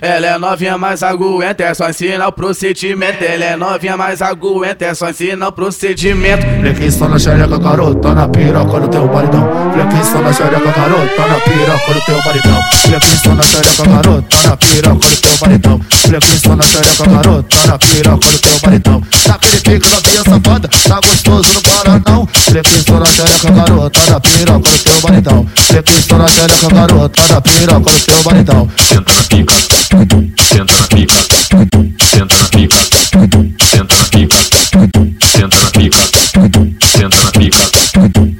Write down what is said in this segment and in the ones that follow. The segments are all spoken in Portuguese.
Ela é novinha mais aguenta, é só ensinar o procedimento. Ela é novinha mais aguenta, é só ensinar o procedimento. Flexição na xereca, garota, na piroca no teu baridão. Flexição na xereca, garota, na piroca no teu baridão. Flexição na xereca, garota, na piroca no teu baridão. Flexição na xereca, garota, na piroca no teu baridão. Naquele pique novinha safada, tá gostoso, não para não. Flexição na xereca, garota, na piroca no teu baridão. Flexição na xereca, garota, na piroca no teu baridão. Senta na pica senta na pica, senta na pica, senta na pica, senta na pica, senta na pica, senta na pica,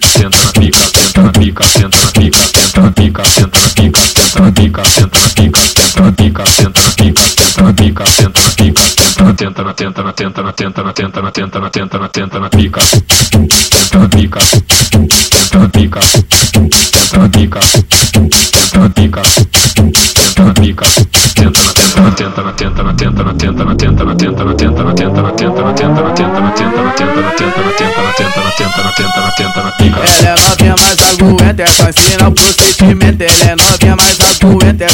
senta na pica, senta na pica, senta na pica, senta na pica, senta na pica, senta na pica, senta na pica, senta na pica, senta na pica, senta na pica, senta na tenta na tenta na tenta na tenta na tenta na tenta na tenta na tenta na pica, senta na pica, senta na pica, senta na pica, senta na pica, senta na pica tenta na tenta na tenta na tenta na tenta na tenta na tenta na tenta na tenta na tenta na tenta na tenta na tenta na tenta na tenta na tenta na tenta na tenta na tenta na Ela é novinha aguenta, é ensina o é novinha mais aguenta, é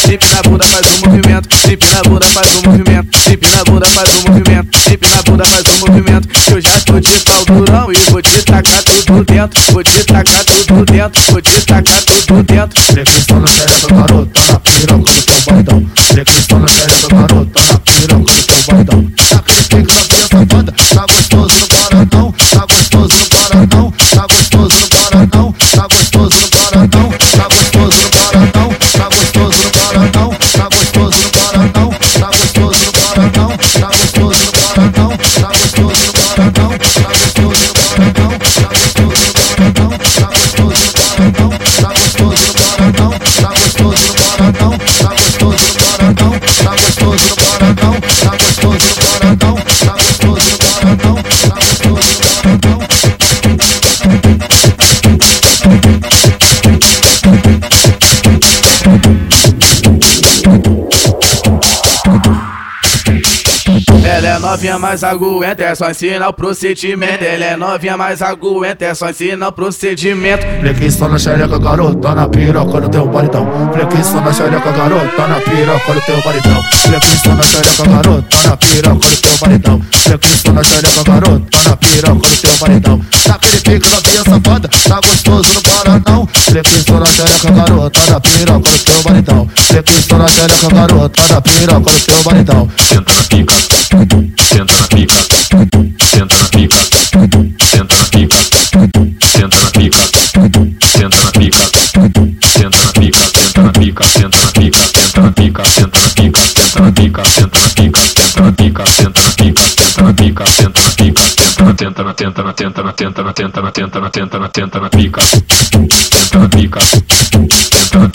Chip na bunda faz um movimento, chip na bunda faz um movimento. Chip na bunda faz um movimento, chip na bunda faz um movimento. Eu já tô de pau durão e vou te tacar tudo dentro. Vou te tacar tudo dentro, vou te tacar tudo dentro. Flexião na xereca, garota, na piroca no teu baridão. Flexião na xereca, garota, na piroca novinha mais aguenta, é só ensinar o procedimento. Ela é novinha mais aguenta, é só ensinar o procedimento. Flexião na xereca, garota, na piroca no teu baridão. Flexião na xereca, garota, na piroca no teu baridão. Flexião na xereca, garota, na piroca no teu baridão. Flexião na xereca, garota, na piroca no teu baridão. Naquele pique novinha safada, tá gostoso, não para. Flexião na xereca, garota, na piroca no teu baridão. Flexião na xereca, garota, na piroca no teu baridão. senta na pica, senta na pica, senta na pica, senta na pica, senta na pica, senta na pica, senta na pica, senta na pica, senta na pica, senta na pica, senta na pica, senta na pica, senta na pica, senta na pica, senta na pica, senta na pica, senta na pica, senta na tenta na tenta na tenta na tenta na tenta na tenta na tenta na na na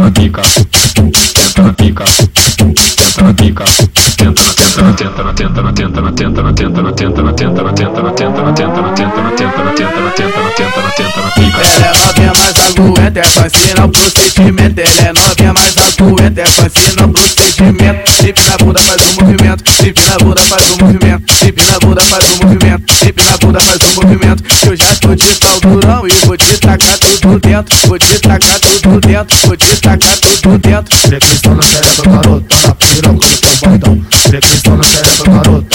na na é é ensinar o procedimento. Ela é novinha mais aguenta, é só ensinar o procedimento. Chip na bunda faz um movimento, chip na bunda faz um movimento, chip na bunda faz um movimento, chip na bunda faz um movimento. Eu já tô de pau durão e vou te tacar tudo dentro, vou te tacar tudo dentro, vou te tacar tudo dentro. Flexião na xereca, garota, na piroca botão. Sequência no do garoto.